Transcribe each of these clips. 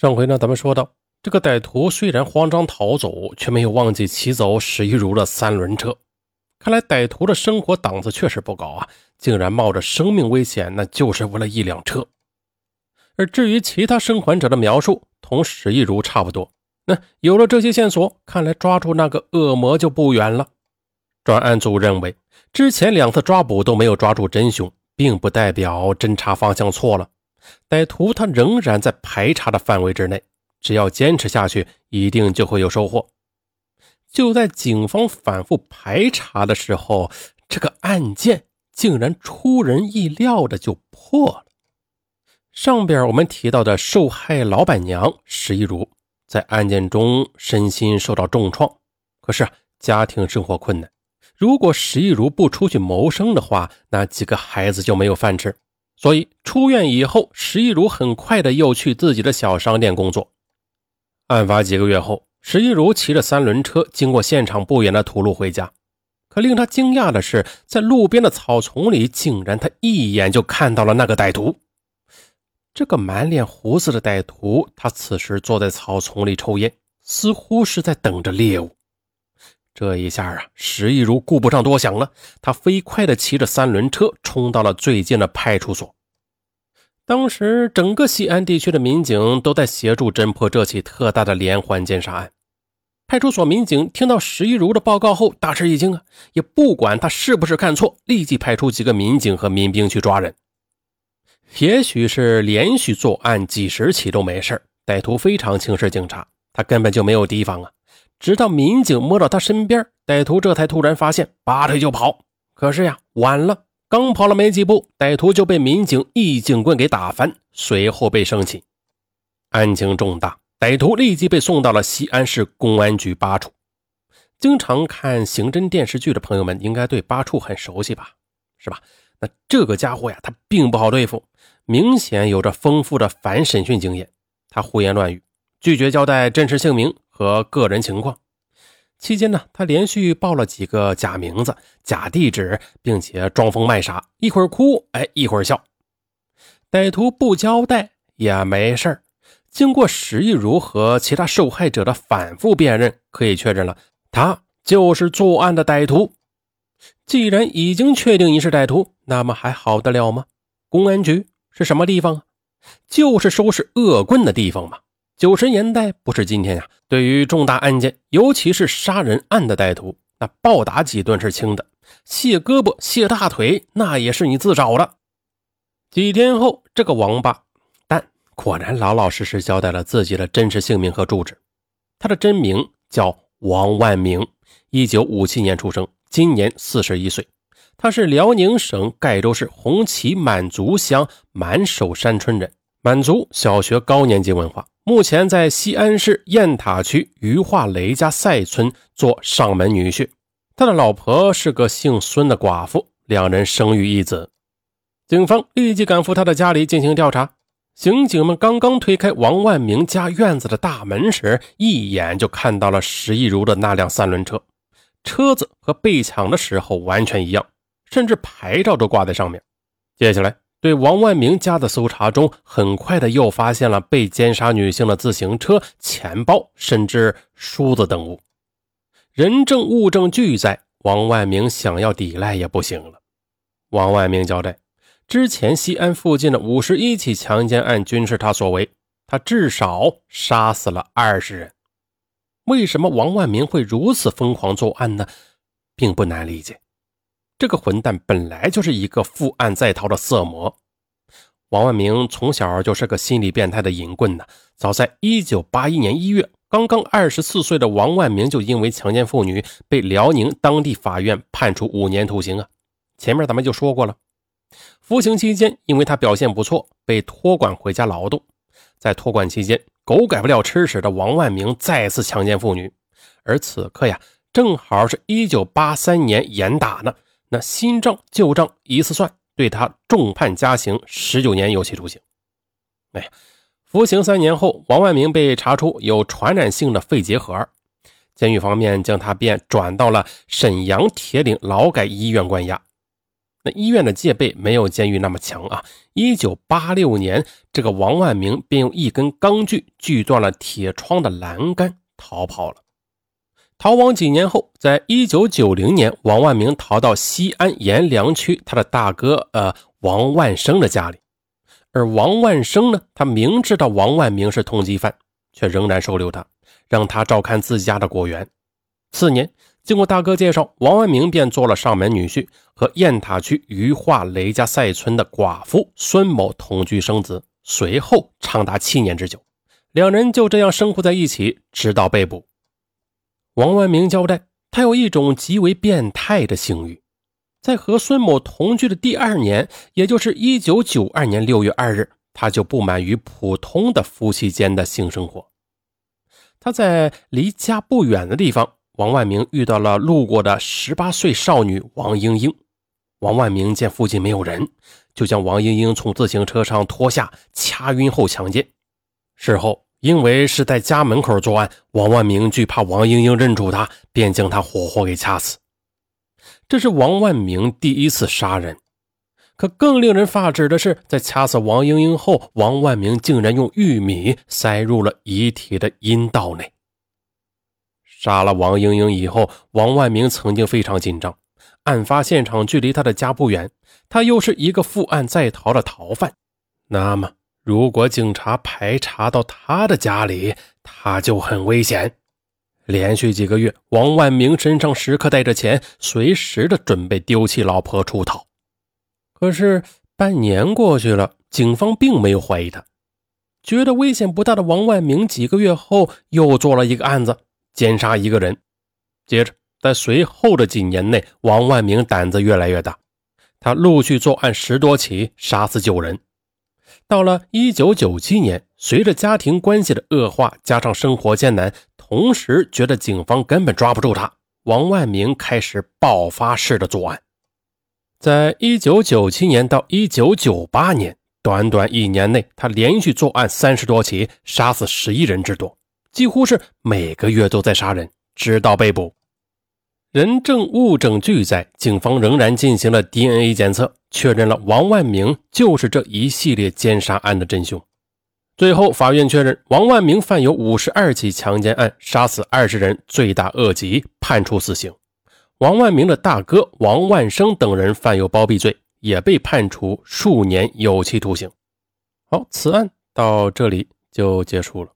上回呢，咱们说到，这个歹徒虽然慌张逃走，却没有忘记骑走史一如的三轮车。看来歹徒的生活档次确实不高啊，竟然冒着生命危险，那就是为了一辆车。而至于其他生还者的描述，同史一如差不多。那有了这些线索，看来抓住那个恶魔就不远了。专案组认为，之前两次抓捕都没有抓住真凶，并不代表侦查方向错了。歹徒他仍然在排查的范围之内，只要坚持下去，一定就会有收获。就在警方反复排查的时候，这个案件竟然出人意料的就破了。上边我们提到的受害老板娘石一如，在案件中身心受到重创，可是家庭生活困难。如果石一如不出去谋生的话，那几个孩子就没有饭吃。所以出院以后，石一如很快的又去自己的小商店工作。案发几个月后，石一如骑着三轮车经过现场不远的土路回家。可令他惊讶的是，在路边的草丛里，竟然他一眼就看到了那个歹徒。这个满脸胡子的歹徒，他此时坐在草丛里抽烟，似乎是在等着猎物。这一下啊，石一如顾不上多想了，他飞快地骑着三轮车冲到了最近的派出所。当时，整个西安地区的民警都在协助侦破这起特大的连环奸杀案。派出所民警听到石一如的报告后，大吃一惊啊！也不管他是不是看错，立即派出几个民警和民兵去抓人。也许是连续作案几十起都没事歹徒非常轻视警察，他根本就没有提防啊。直到民警摸到他身边，歹徒这才突然发现，拔腿就跑。可是呀，晚了，刚跑了没几步，歹徒就被民警一警棍给打翻，随后被生擒。案情重大，歹徒立即被送到了西安市公安局八处。经常看刑侦电视剧的朋友们，应该对八处很熟悉吧？是吧？那这个家伙呀，他并不好对付，明显有着丰富的反审讯经验。他胡言乱语，拒绝交代真实姓名。和个人情况，期间呢，他连续报了几个假名字、假地址，并且装疯卖傻，一会儿哭，哎，一会儿笑。歹徒不交代也没事经过史玉如和其他受害者的反复辨认，可以确认了，他就是作案的歹徒。既然已经确定你是歹徒，那么还好得了吗？公安局是什么地方啊？就是收拾恶棍的地方嘛。九十年代不是今天呀。对于重大案件，尤其是杀人案的歹徒，那暴打几顿是轻的，卸胳膊、卸大腿，那也是你自找的。几天后，这个王八蛋果然老老实实交代了自己的真实姓名和住址。他的真名叫王万明，一九五七年出生，今年四十一岁。他是辽宁省盖州市红旗满族乡满守山村人，满族小学高年级文化。目前在西安市雁塔区余化雷家赛村做上门女婿，他的老婆是个姓孙的寡妇，两人生育一子。警方立即赶赴他的家里进行调查。刑警们刚刚推开王万明家院子的大门时，一眼就看到了石一如的那辆三轮车，车子和被抢的时候完全一样，甚至牌照都挂在上面。接下来。对王万明家的搜查中，很快的又发现了被奸杀女性的自行车、钱包，甚至梳子等物，人证物证俱在。王万明想要抵赖也不行了。王万明交代，之前西安附近的五十一起强奸案均是他所为，他至少杀死了二十人。为什么王万明会如此疯狂作案呢？并不难理解。这个混蛋本来就是一个负案在逃的色魔。王万明从小就是个心理变态的淫棍呢。早在一九八一年一月，刚刚二十四岁的王万明就因为强奸妇女被辽宁当地法院判处五年徒刑啊。前面咱们就说过了，服刑期间，因为他表现不错，被托管回家劳动。在托管期间，狗改不了吃屎的王万明再次强奸妇女，而此刻呀，正好是一九八三年严打呢。那新账旧账一次算，对他重判加刑十九年有期徒刑。哎，服刑三年后，王万明被查出有传染性的肺结核，监狱方面将他便转到了沈阳铁岭劳改医院关押。那医院的戒备没有监狱那么强啊。一九八六年，这个王万明便用一根钢锯锯断了铁窗的栏杆，逃跑了。逃亡几年后，在一九九零年，王万明逃到西安阎良区他的大哥呃王万生的家里。而王万生呢，他明知道王万明是通缉犯，却仍然收留他，让他照看自家的果园。次年。经过大哥介绍，王万明便做了上门女婿，和雁塔区余化雷家赛村的寡妇孙某同居生子，随后长达七年之久，两人就这样生活在一起，直到被捕。王万明交代，他有一种极为变态的性欲，在和孙某同居的第二年，也就是一九九二年六月二日，他就不满于普通的夫妻间的性生活，他在离家不远的地方。王万明遇到了路过的十八岁少女王英英。王万明见附近没有人，就将王英英从自行车上拖下，掐晕后强奸。事后，因为是在家门口作案，王万明惧怕王英英认出他，便将她活活给掐死。这是王万明第一次杀人。可更令人发指的是，在掐死王英英后，王万明竟然用玉米塞入了遗体的阴道内。杀了王英英以后，王万明曾经非常紧张。案发现场距离他的家不远，他又是一个负案在逃的逃犯。那么，如果警察排查到他的家里，他就很危险。连续几个月，王万明身上时刻带着钱，随时的准备丢弃老婆出逃。可是半年过去了，警方并没有怀疑他，觉得危险不大的王万明，几个月后又做了一个案子。奸杀一个人，接着在随后的几年内，王万明胆子越来越大，他陆续作案十多起，杀死九人。到了一九九七年，随着家庭关系的恶化，加上生活艰难，同时觉得警方根本抓不住他，王万明开始爆发式的作案。在一九九七年到一九九八年，短短一年内，他连续作案三十多起，杀死十一人之多。几乎是每个月都在杀人，直到被捕。人证物证俱在，警方仍然进行了 DNA 检测，确认了王万明就是这一系列奸杀案的真凶。最后，法院确认王万明犯有五十二起强奸案，杀死二十人，罪大恶极，判处死刑。王万明的大哥王万生等人犯有包庇罪，也被判处数年有期徒刑。好，此案到这里就结束了。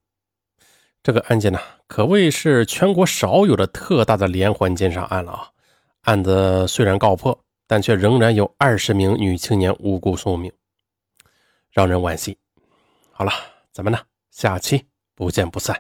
这个案件呢，可谓是全国少有的特大的连环奸杀案了啊！案子虽然告破，但却仍然有二十名女青年无辜送命，让人惋惜。好了，咱们呢，下期不见不散。